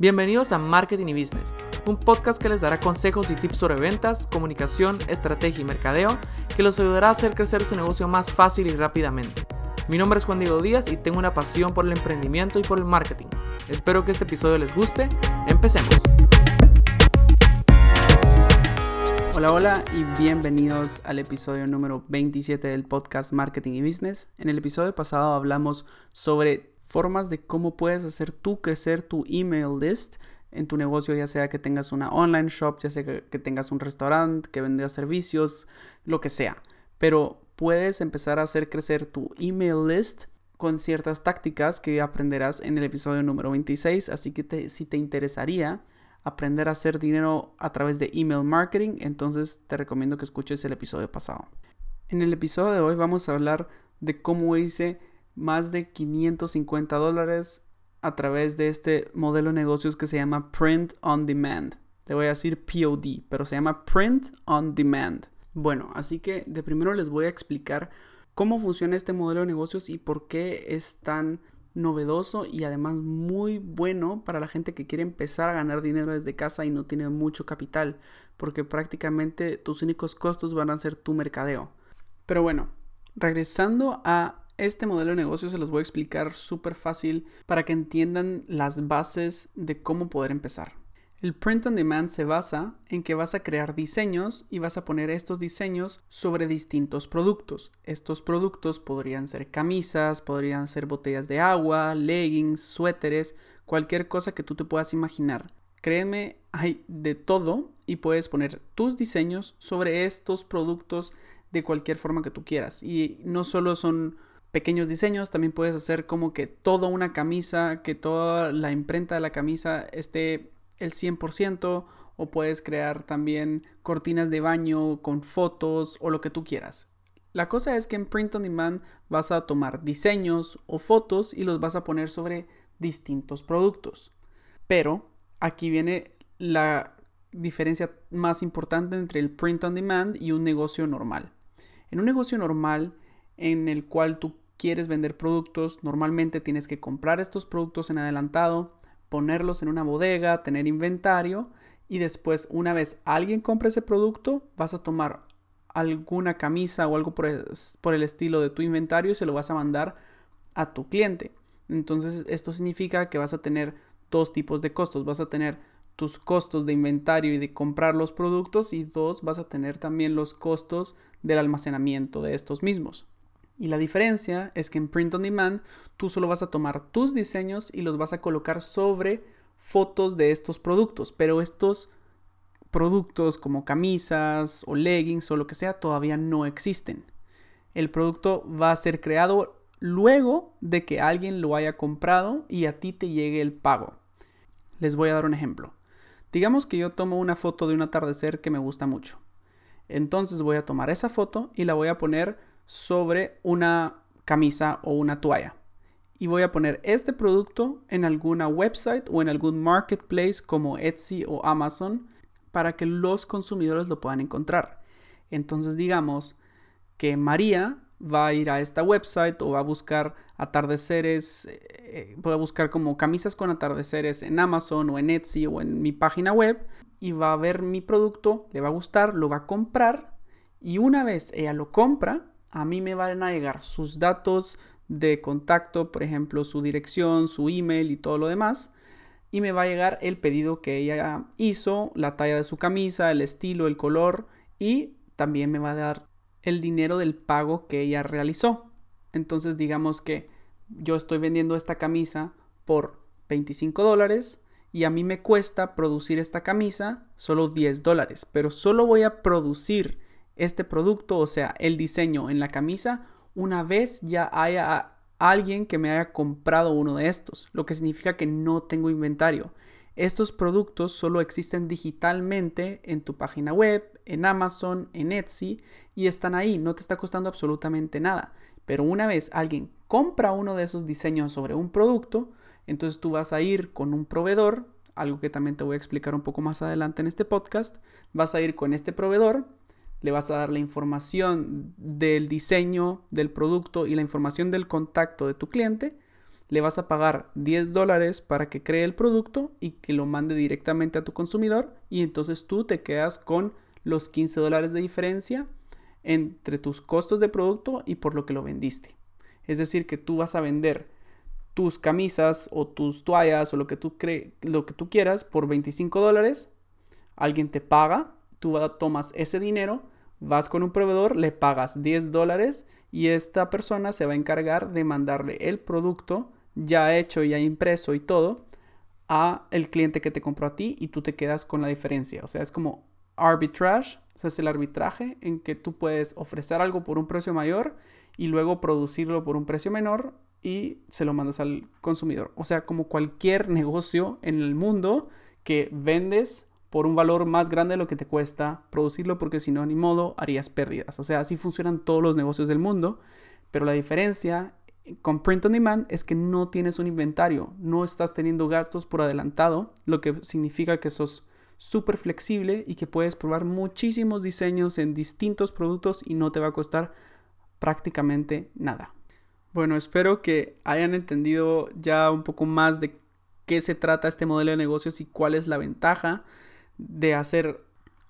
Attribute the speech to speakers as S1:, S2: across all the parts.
S1: Bienvenidos a Marketing y Business, un podcast que les dará consejos y tips sobre ventas, comunicación, estrategia y mercadeo que los ayudará a hacer crecer su negocio más fácil y rápidamente. Mi nombre es Juan Diego Díaz y tengo una pasión por el emprendimiento y por el marketing. Espero que este episodio les guste. Empecemos. Hola, hola y bienvenidos al episodio número 27 del podcast Marketing y Business. En el episodio pasado hablamos sobre formas de cómo puedes hacer tú crecer tu email list en tu negocio, ya sea que tengas una online shop, ya sea que, tengas un restaurante, que vendas servicios, lo que sea. Pero puedes empezar a hacer crecer tu email list con ciertas tácticas que aprenderás en el episodio número 26. Así que si te interesaría, aprender a hacer dinero a través de email marketing, entonces te recomiendo que escuches el episodio pasado. En el episodio de hoy vamos a hablar de cómo hice más de 550 dólares a través de este modelo de negocios que se llama Print on Demand. Le voy a decir POD, pero se llama Print on Demand. Bueno, así que de primero les voy a explicar cómo funciona este modelo de negocios y por qué es tan novedoso y además muy bueno para la gente que quiere empezar a ganar dinero desde casa y no tiene mucho capital, porque prácticamente tus únicos costos van a ser tu mercadeo. Pero bueno, regresando a este modelo de negocio se los voy a explicar súper fácil para que entiendan las bases de cómo poder empezar. El print on demand se basa en que vas a crear diseños y vas a poner estos diseños sobre distintos productos. Estos productos podrían ser camisas, podrían ser botellas de agua, leggings, suéteres, cualquier cosa que tú te puedas imaginar. Créeme, hay de todo y puedes poner tus diseños sobre estos productos de cualquier forma que tú quieras. Y no solo son pequeños diseños, también puedes hacer como que toda una camisa, que toda la imprenta de la camisa esté el 100% o puedes crear también cortinas de baño con fotos o lo que tú quieras. La cosa es que en Print on Demand vas a tomar diseños o fotos y los vas a poner sobre distintos productos. Pero aquí viene la diferencia más importante entre el Print on Demand y un negocio normal. En un negocio normal en el cual tú quieres vender productos, normalmente tienes que comprar estos productos en adelantado, ponerlos en una bodega, tener inventario y después una vez alguien compre ese producto, vas a tomar alguna camisa o algo por el, estilo de tu inventario y se lo vas a mandar a tu cliente. Entonces esto significa que vas a tener dos tipos de costos. Vas a tener tus costos de inventario y de comprar los productos y dos, vas a tener también los costos del almacenamiento de estos mismos. Y la diferencia es que en Print on Demand tú solo vas a tomar tus diseños y los vas a colocar sobre fotos de estos productos, pero estos productos como camisas o leggings o lo que sea todavía no existen. El producto va a ser creado luego de que alguien lo haya comprado y a ti te llegue el pago. Les voy a dar un ejemplo. Digamos que yo tomo una foto de un atardecer que me gusta mucho. Entonces voy a tomar esa foto y la voy a poner sobre una camisa o una toalla. Y voy a poner este producto en alguna website o en algún marketplace como Etsy o Amazon para que los consumidores lo puedan encontrar. Entonces digamos que María va a ir a esta website o va a buscar atardeceres, eh, va a buscar como camisas con atardeceres en Amazon o en Etsy o en mi página web y va a ver mi producto, le va a gustar, lo va a comprar y una vez ella lo compra, a mí me van a llegar sus datos de contacto, por ejemplo, su dirección, su email y todo lo demás. Y me va a llegar el pedido que ella hizo, la talla de su camisa, el estilo, el color y también me va a dar el dinero del pago que ella realizó. Entonces digamos que yo estoy vendiendo esta camisa por 25 dólares y a mí me cuesta producir esta camisa solo 10 dólares, pero solo voy a producir este producto, o sea, el diseño en la camisa, una vez ya haya alguien que me haya comprado uno de estos, lo que significa que no tengo inventario. Estos productos solo existen digitalmente en tu página web, en Amazon, en Etsy y están ahí, no te está costando absolutamente nada. Pero una vez alguien compra uno de esos diseños sobre un producto, entonces tú vas a ir con un proveedor, algo que también te voy a explicar un poco más adelante en este podcast, vas a ir con este proveedor le vas a dar la información del diseño del producto y la información del contacto de tu cliente le vas a pagar 10 dólares para que cree el producto y que lo mande directamente a tu consumidor y entonces tú te quedas con los 15 dólares de diferencia entre tus costos de producto y por lo que lo vendiste. Es decir, que tú vas a vender tus camisas o tus toallas o lo que tú, lo que tú quieras por 25 dólares, alguien te paga, tú tomas ese dinero, vas con un proveedor, le pagas 10 dólares y esta persona se va a encargar de mandarle el producto ya hecho, ya impreso y todo a el cliente que te compró a ti y tú te quedas con la diferencia. O sea, es como arbitrage, o es el arbitraje en que tú puedes ofrecer algo por un precio mayor y luego producirlo por un precio menor y se lo mandas al consumidor. O sea, como cualquier negocio en el mundo que vendes por un valor más grande de lo que te cuesta producirlo porque si no, ni modo, harías pérdidas. O sea, así funcionan todos los negocios del mundo, pero la diferencia con print on demand es que no tienes un inventario, no estás teniendo gastos por adelantado, lo que significa que sos súper flexible y que puedes probar muchísimos diseños en distintos productos y no te va a costar prácticamente nada. Bueno, espero que hayan entendido ya un poco más de qué se trata este modelo de negocios y cuál es la ventaja de hacer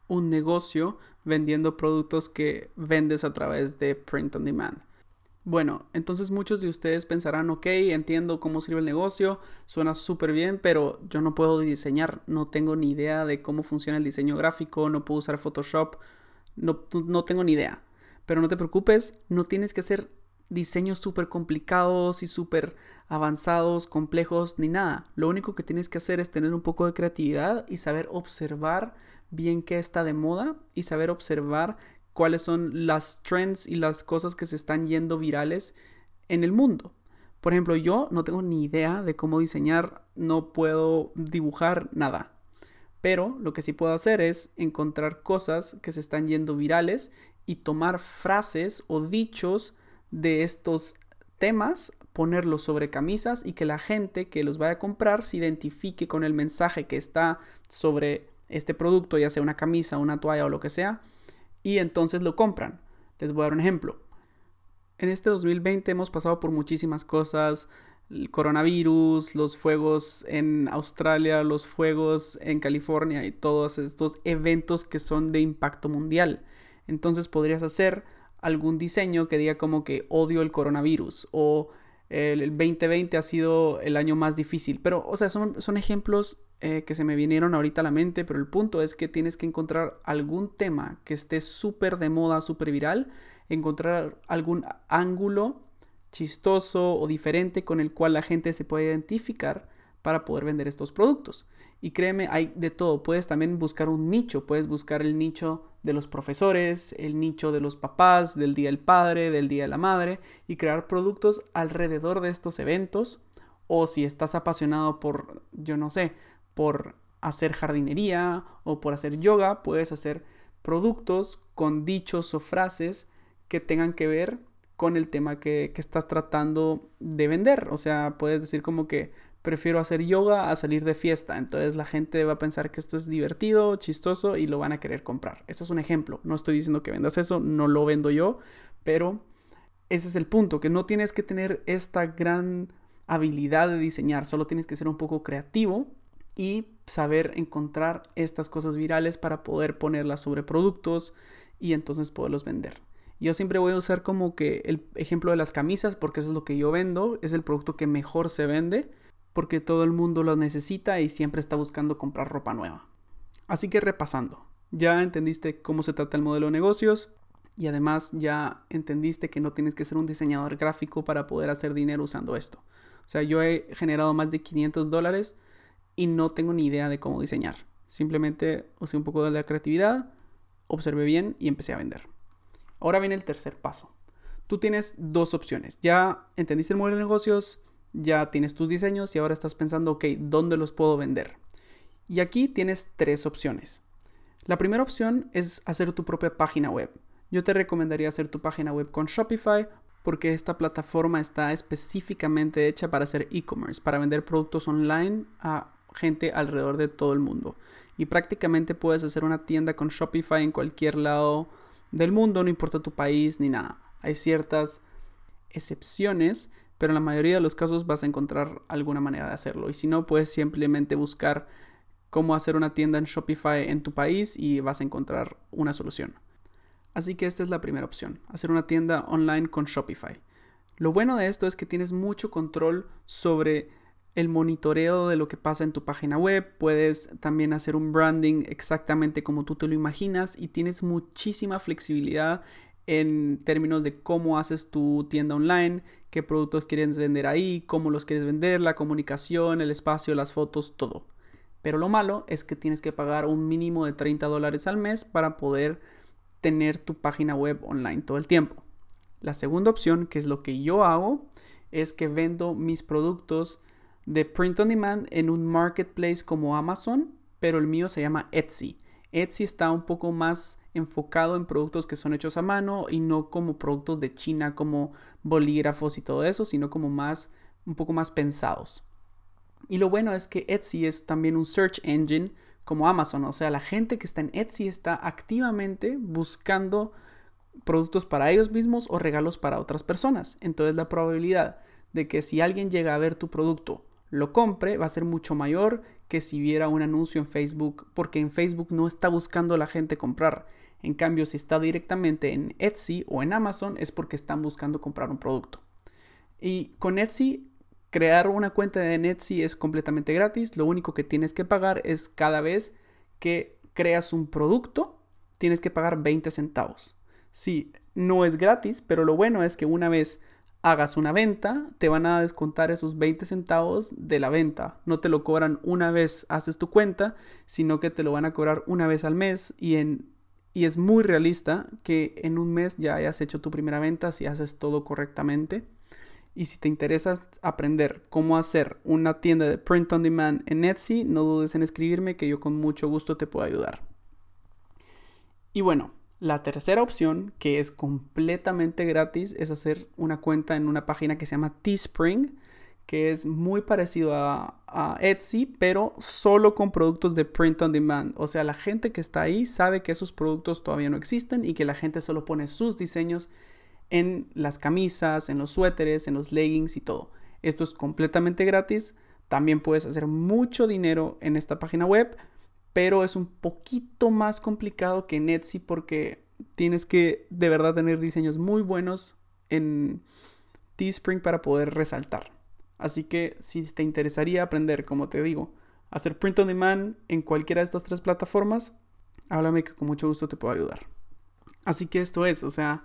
S1: un negocio vendiendo productos que vendes a través de print on demand. Bueno, entonces muchos de ustedes pensarán, ok, entiendo cómo sirve el negocio, suena súper bien, pero yo no puedo diseñar, no tengo ni idea de cómo funciona el diseño gráfico, no puedo usar Photoshop, no, no tengo ni idea. Pero no te preocupes, no tienes que hacer diseños súper complicados y súper avanzados, complejos, ni nada. Lo único que tienes que hacer es tener un poco de creatividad y saber observar bien qué está de moda y saber observar cuáles son las trends y las cosas que se están yendo virales en el mundo. Por ejemplo, yo no tengo ni idea de cómo diseñar, no puedo dibujar nada. Pero lo que sí puedo hacer es encontrar cosas que se están yendo virales y tomar frases o dichos de estos temas, ponerlos sobre camisas y que la gente que los vaya a comprar se identifique con el mensaje que está sobre este producto, ya sea una camisa, una toalla o lo que sea, y entonces lo compran. Les voy a dar un ejemplo. En este 2020 hemos pasado por muchísimas cosas, el coronavirus, los fuegos en Australia, los fuegos en California y todos estos eventos que son de impacto mundial. Entonces podrías hacer algún diseño que diga como que odio el coronavirus o el 2020 ha sido el año más difícil. Pero, o sea, son, son ejemplos eh, que se me vinieron ahorita a la mente, pero el punto es que tienes que encontrar algún tema que esté súper de moda, súper viral, encontrar algún ángulo chistoso o diferente con el cual la gente se pueda identificar para poder vender estos productos. Y créeme, hay de todo. Puedes también buscar un nicho. Puedes buscar el nicho de los profesores, el nicho de los papás, del Día del Padre, del Día de la Madre y crear productos alrededor de estos eventos. O si estás apasionado por, yo no sé, por hacer jardinería o por hacer yoga, puedes hacer productos con dichos o frases que tengan que ver con el tema que, que estás tratando de vender. O sea, puedes decir como que prefiero hacer yoga a salir de fiesta. Entonces la gente va a pensar que esto es divertido, chistoso y lo van a querer comprar. Eso es un ejemplo. No estoy diciendo que vendas eso, no lo vendo yo, pero ese es el punto, que no tienes que tener esta gran habilidad de diseñar, solo tienes que ser un poco creativo y saber encontrar estas cosas virales para poder ponerlas sobre productos y entonces poderlos vender. Yo siempre voy a usar como que el ejemplo de las camisas porque eso es lo que yo vendo, es el producto que mejor se vende porque todo el mundo lo necesita y siempre está buscando comprar ropa nueva. Así que repasando, ya entendiste cómo se trata el modelo de negocios y además ya entendiste que no tienes que ser un diseñador gráfico para poder hacer dinero usando esto. O sea, yo he generado más de 500 dólares y no tengo ni idea de cómo diseñar. Simplemente usé un poco de la creatividad, observé bien y empecé a vender. Ahora viene el tercer paso. Tú tienes dos opciones. Ya entendiste el modelo de negocios, ya tienes tus diseños y ahora estás pensando, ok, ¿dónde los puedo vender? Y aquí tienes tres opciones. La primera opción es hacer tu propia página web. Yo te recomendaría hacer tu página web con Shopify porque esta plataforma está específicamente hecha para hacer e-commerce, para vender productos online a gente alrededor de todo el mundo. Y prácticamente puedes hacer una tienda con Shopify en cualquier lado del mundo, no importa tu país ni nada. Hay ciertas excepciones pero en la mayoría de los casos vas a encontrar alguna manera de hacerlo. Y si no, puedes simplemente buscar cómo hacer una tienda en Shopify en tu país y vas a encontrar una solución. Así que esta es la primera opción, hacer una tienda online con Shopify. Lo bueno de esto es que tienes mucho control sobre el monitoreo de lo que pasa en tu página web, puedes también hacer un branding exactamente como tú te lo imaginas y tienes muchísima flexibilidad en términos de cómo haces tu tienda online, qué productos quieres vender ahí, cómo los quieres vender, la comunicación, el espacio, las fotos, todo. Pero lo malo es que tienes que pagar un mínimo de 30 dólares al mes para poder tener tu página web online todo el tiempo. La segunda opción, que es lo que yo hago, es que vendo mis productos de print on demand en un marketplace como Amazon, pero el mío se llama Etsy. Etsy está un poco más enfocado en productos que son hechos a mano y no como productos de China como bolígrafos y todo eso, sino como más un poco más pensados. Y lo bueno es que Etsy es también un search engine como Amazon, o sea, la gente que está en Etsy está activamente buscando productos para ellos mismos o regalos para otras personas. Entonces la probabilidad de que si alguien llega a ver tu producto lo compre va a ser mucho mayor que si viera un anuncio en Facebook, porque en Facebook no está buscando la gente comprar. En cambio, si está directamente en Etsy o en Amazon es porque están buscando comprar un producto. Y con Etsy, crear una cuenta de Etsy es completamente gratis. Lo único que tienes que pagar es cada vez que creas un producto, tienes que pagar 20 centavos. Sí, no es gratis, pero lo bueno es que una vez hagas una venta, te van a descontar esos 20 centavos de la venta. No te lo cobran una vez haces tu cuenta, sino que te lo van a cobrar una vez al mes y, en, y es muy realista que en un mes ya hayas hecho tu primera venta si haces todo correctamente. Y si te interesa aprender cómo hacer una tienda de print on demand en Etsy, no dudes en escribirme que yo con mucho gusto te puedo ayudar. Y bueno, la tercera opción, que es completamente gratis, es hacer una cuenta en una página que se llama Teespring, que es muy parecido a, Etsy, pero solo con productos de print on demand. O sea, la gente que está ahí sabe que esos productos todavía no existen y que la gente solo pone sus diseños en las camisas, en los suéteres, en los leggings y todo. Esto es completamente gratis. También puedes hacer mucho dinero en esta página web pero es un poquito más complicado que en Etsy porque tienes que de verdad tener diseños muy buenos en Teespring para poder resaltar. Así que si te interesaría aprender, como te digo, hacer print on demand en cualquiera de estas tres plataformas, háblame que con mucho gusto te puedo ayudar. Así que esto es, o sea,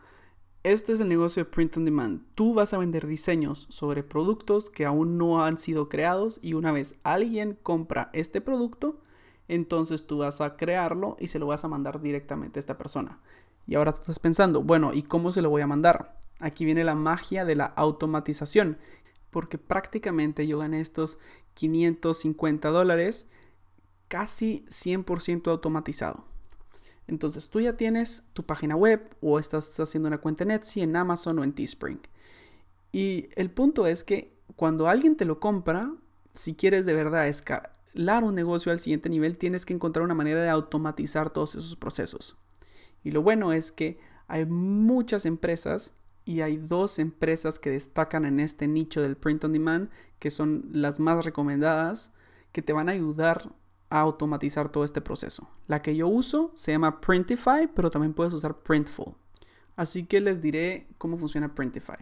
S1: este es el negocio de print on demand. Tú vas a vender diseños sobre productos que aún no han sido creados y una vez alguien compra este producto, entonces tú vas a crearlo y se lo vas a mandar directamente a esta persona. Y ahora estás pensando, bueno, ¿y cómo se lo voy a mandar? Aquí viene la magia de la automatización, porque prácticamente yo gané estos 550 dólares casi 100% automatizado. Entonces tú ya tienes tu página web o estás haciendo una cuenta en Etsy, en Amazon o en Teespring. Y el punto es que cuando alguien te lo compra, si quieres de verdad un negocio al siguiente nivel, tienes que encontrar una manera de automatizar todos esos procesos. Y lo bueno es que hay muchas empresas y hay dos empresas que destacan en este nicho del print on demand, que son las más recomendadas, que te van a ayudar a automatizar todo este proceso. La que yo uso se llama Printify, pero también puedes usar Printful. Así que les diré cómo funciona Printify.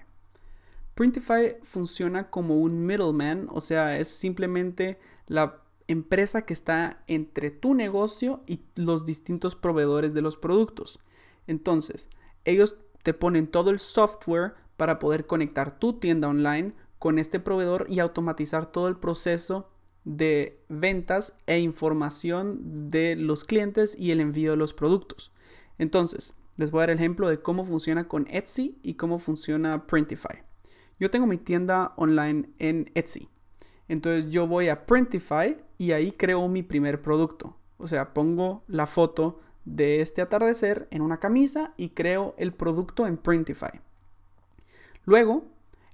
S1: Printify funciona como un middleman, o sea, es simplemente la empresa que está entre tu negocio y los distintos proveedores de los productos. Entonces, ellos te ponen todo el software para poder conectar tu tienda online con este proveedor y automatizar todo el proceso de ventas e información de los clientes y el envío de los productos. Entonces, les voy a dar el ejemplo de cómo funciona con Etsy y cómo funciona Printify. Yo tengo mi tienda online en Etsy. Entonces yo voy a Printify y ahí creo mi primer producto. O sea, pongo la foto de este atardecer en una camisa y creo el producto en Printify. Luego,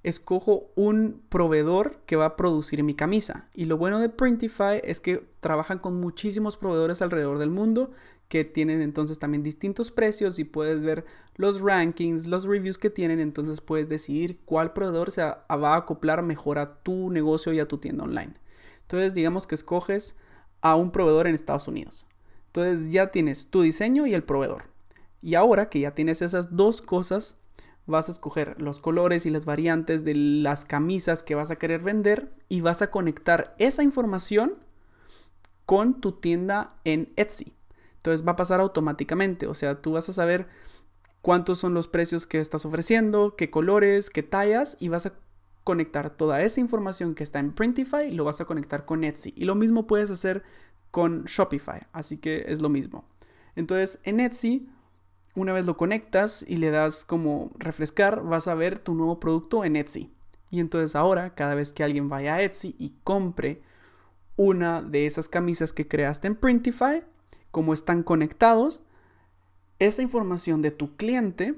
S1: escojo un proveedor que va a producir mi camisa. Y lo bueno de Printify es que trabajan con muchísimos proveedores alrededor del mundo que tienen entonces también distintos precios y puedes ver los rankings, los reviews que tienen, entonces puedes decidir cuál proveedor se va a acoplar mejor a tu negocio y a tu tienda online. Entonces digamos que escoges a un proveedor en Estados Unidos. Entonces ya tienes tu diseño y el proveedor. Y ahora que ya tienes esas dos cosas, vas a escoger los colores y las variantes de las camisas que vas a querer vender y vas a conectar esa información con tu tienda en Etsy. Entonces va a pasar automáticamente, o sea, tú vas a saber cuántos son los precios que estás ofreciendo, qué colores, qué tallas y vas a conectar toda esa información que está en Printify, lo vas a conectar con Etsy. Y lo mismo puedes hacer con Shopify, así que es lo mismo. Entonces en Etsy, una vez lo conectas y le das como refrescar, vas a ver tu nuevo producto en Etsy. Y entonces ahora, cada vez que alguien vaya a Etsy y compre una de esas camisas que creaste en Printify, como están conectados, esa información de tu cliente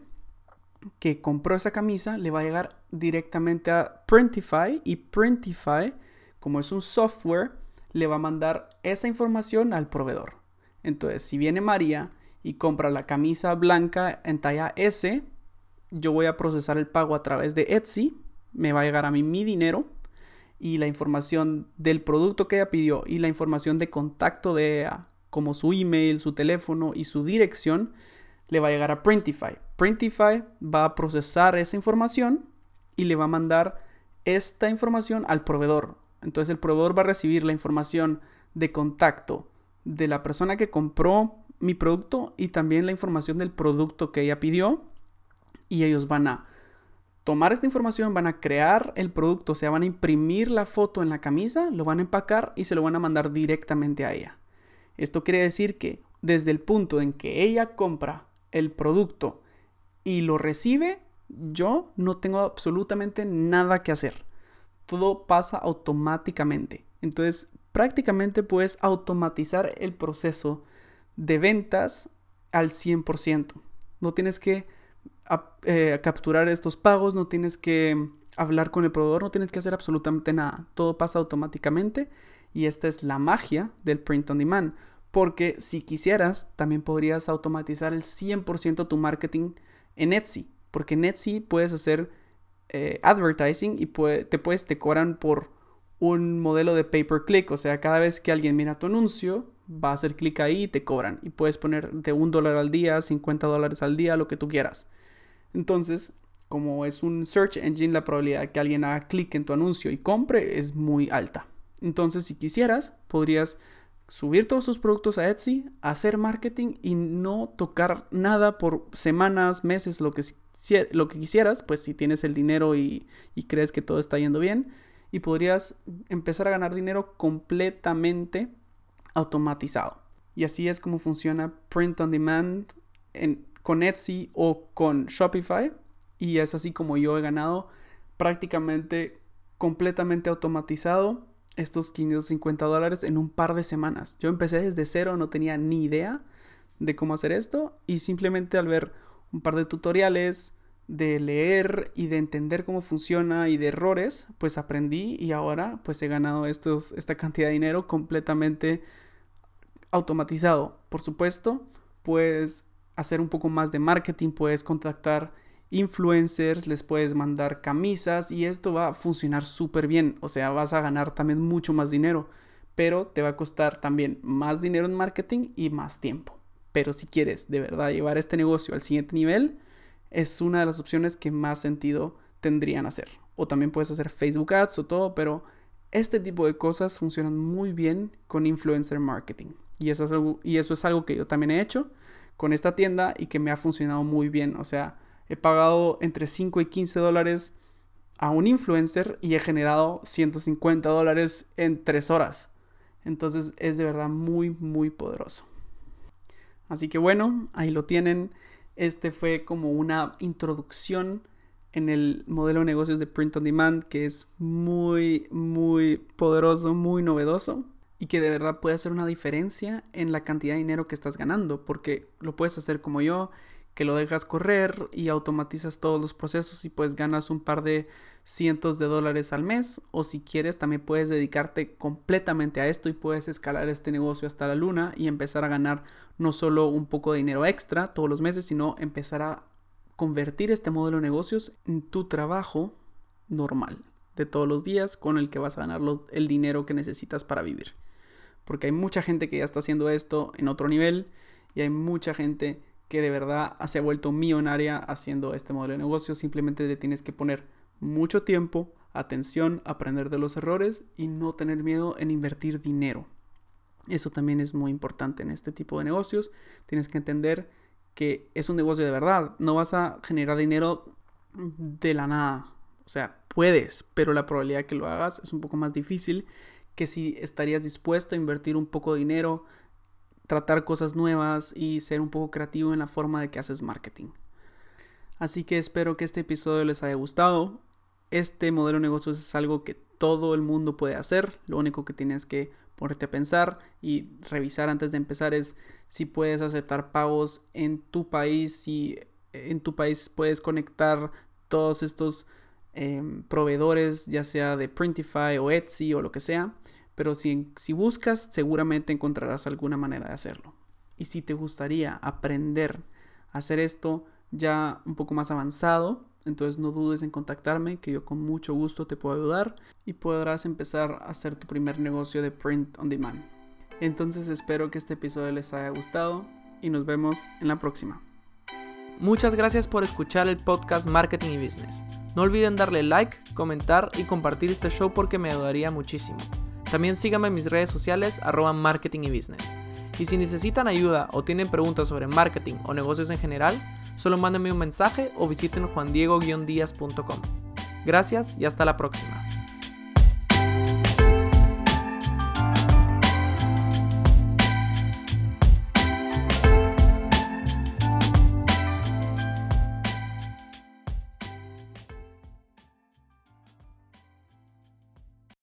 S1: que compró esa camisa le va a llegar directamente a Printify y Printify, como es un software, le va a mandar esa información al proveedor. Entonces, si viene María y compra la camisa blanca en talla S, yo voy a procesar el pago a través de Etsy, me va a llegar a mí mi dinero y la información del producto que ella pidió y la información de contacto de ella como su email, su teléfono y su dirección, le va a llegar a Printify. Printify va a procesar esa información y le va a mandar esta información al proveedor. Entonces el proveedor va a recibir la información de contacto de la persona que compró mi producto y también la información del producto que ella pidió. Y ellos van a tomar esta información, van a crear el producto, o sea, van a imprimir la foto en la camisa, lo van a empacar y se lo van a mandar directamente a ella. Esto quiere decir que desde el punto en que ella compra el producto y lo recibe, yo no tengo absolutamente nada que hacer. Todo pasa automáticamente. Entonces, prácticamente puedes automatizar el proceso de ventas al 100%. No tienes que eh, capturar estos pagos, no tienes que hablar con el proveedor, no tienes que hacer absolutamente nada. Todo pasa automáticamente y esta es la magia del print on demand. Porque si quisieras, también podrías automatizar el 100% tu marketing en Etsy. Porque en Etsy puedes hacer eh, advertising y te puedes, te cobran por un modelo de pay per click. O sea, cada vez que alguien mira tu anuncio, va a hacer clic ahí y te cobran. Y puedes poner de un dólar al día, 50 dólares al día, lo que tú quieras. Entonces, como es un search engine, la probabilidad de que alguien haga clic en tu anuncio y compre es muy alta. Entonces, si quisieras, podrías subir todos tus productos a Etsy, hacer marketing y no tocar nada por semanas, meses, lo que, lo que quisieras, pues si tienes el dinero y, crees que todo está yendo bien, y podrías empezar a ganar dinero completamente automatizado. Y así es como funciona Print on Demand con Etsy o con Shopify. Y es así como yo he ganado prácticamente completamente automatizado estos 550 dólares en un par de semanas. Yo empecé desde cero, no tenía ni idea de cómo hacer esto y simplemente al ver un par de tutoriales, de leer y de entender cómo funciona y de errores, pues aprendí y ahora pues he ganado estos, esta cantidad de dinero completamente automatizado. Por supuesto, puedes hacer un poco más de marketing, puedes contactar influencers, les puedes mandar camisas y esto va a funcionar súper bien. O sea, vas a ganar también mucho más dinero, pero te va a costar también más dinero en marketing y más tiempo. Pero si quieres de verdad llevar este negocio al siguiente nivel, es una de las opciones que más sentido tendrían hacer. O también puedes hacer Facebook Ads o todo, pero este tipo de cosas funcionan muy bien con influencer marketing. Y eso es algo, y eso es algo que yo también he hecho con esta tienda y que me ha funcionado muy bien. O sea, he pagado entre 5 y 15 dólares a un influencer y he generado 150 dólares en 3 horas. Entonces es de verdad muy, muy poderoso. Así que bueno, ahí lo tienen. Este fue como una introducción en el modelo de negocios de print on demand que es muy, muy poderoso, muy novedoso y que de verdad puede hacer una diferencia en la cantidad de dinero que estás ganando, porque lo puedes hacer como yo, que lo dejas correr y automatizas todos los procesos y pues ganas un par de cientos de dólares al mes o si quieres también puedes dedicarte completamente a esto y puedes escalar este negocio hasta la luna y empezar a ganar no solo un poco de dinero extra todos los meses sino empezar a convertir este modelo de negocios en tu trabajo normal de todos los días con el que vas a ganar el dinero que necesitas para vivir. Porque hay mucha gente que ya está haciendo esto en otro nivel y hay mucha gente que de verdad se ha vuelto millonaria haciendo este modelo de negocio. Simplemente le tienes que poner mucho tiempo, atención, aprender de los errores y no tener miedo en invertir dinero. Eso también es muy importante en este tipo de negocios. Tienes que entender que es un negocio de verdad. No vas a generar dinero de la nada. O sea, puedes, pero la probabilidad de que lo hagas es un poco más difícil que si estarías dispuesto a invertir un poco de dinero, tratar cosas nuevas y ser un poco creativo en la forma de que haces marketing. Así que espero que este episodio les haya gustado. Este modelo de negocios es algo que todo el mundo puede hacer. Lo único que tienes que ponerte a pensar y revisar antes de empezar es si puedes aceptar pagos en tu país, si en tu país puedes conectar todos estos em, proveedores, ya sea de Printify o Etsy o lo que sea. Pero si, buscas, seguramente encontrarás alguna manera de hacerlo. Y si te gustaría aprender a hacer esto ya un poco más avanzado, entonces no dudes en contactarme, que yo con mucho gusto te puedo ayudar y podrás empezar a hacer tu primer negocio de print on demand. Entonces espero que este episodio les haya gustado y nos vemos en la próxima.
S2: Muchas gracias por escuchar el podcast Marketing y Business. No olviden darle like, comentar y compartir este show porque me ayudaría muchísimo. También síganme en mis redes sociales arroba marketing y business. Y si necesitan ayuda o tienen preguntas sobre marketing o negocios en general, solo mándenme un mensaje o visiten juandiego-díaz.com. Gracias y hasta la próxima.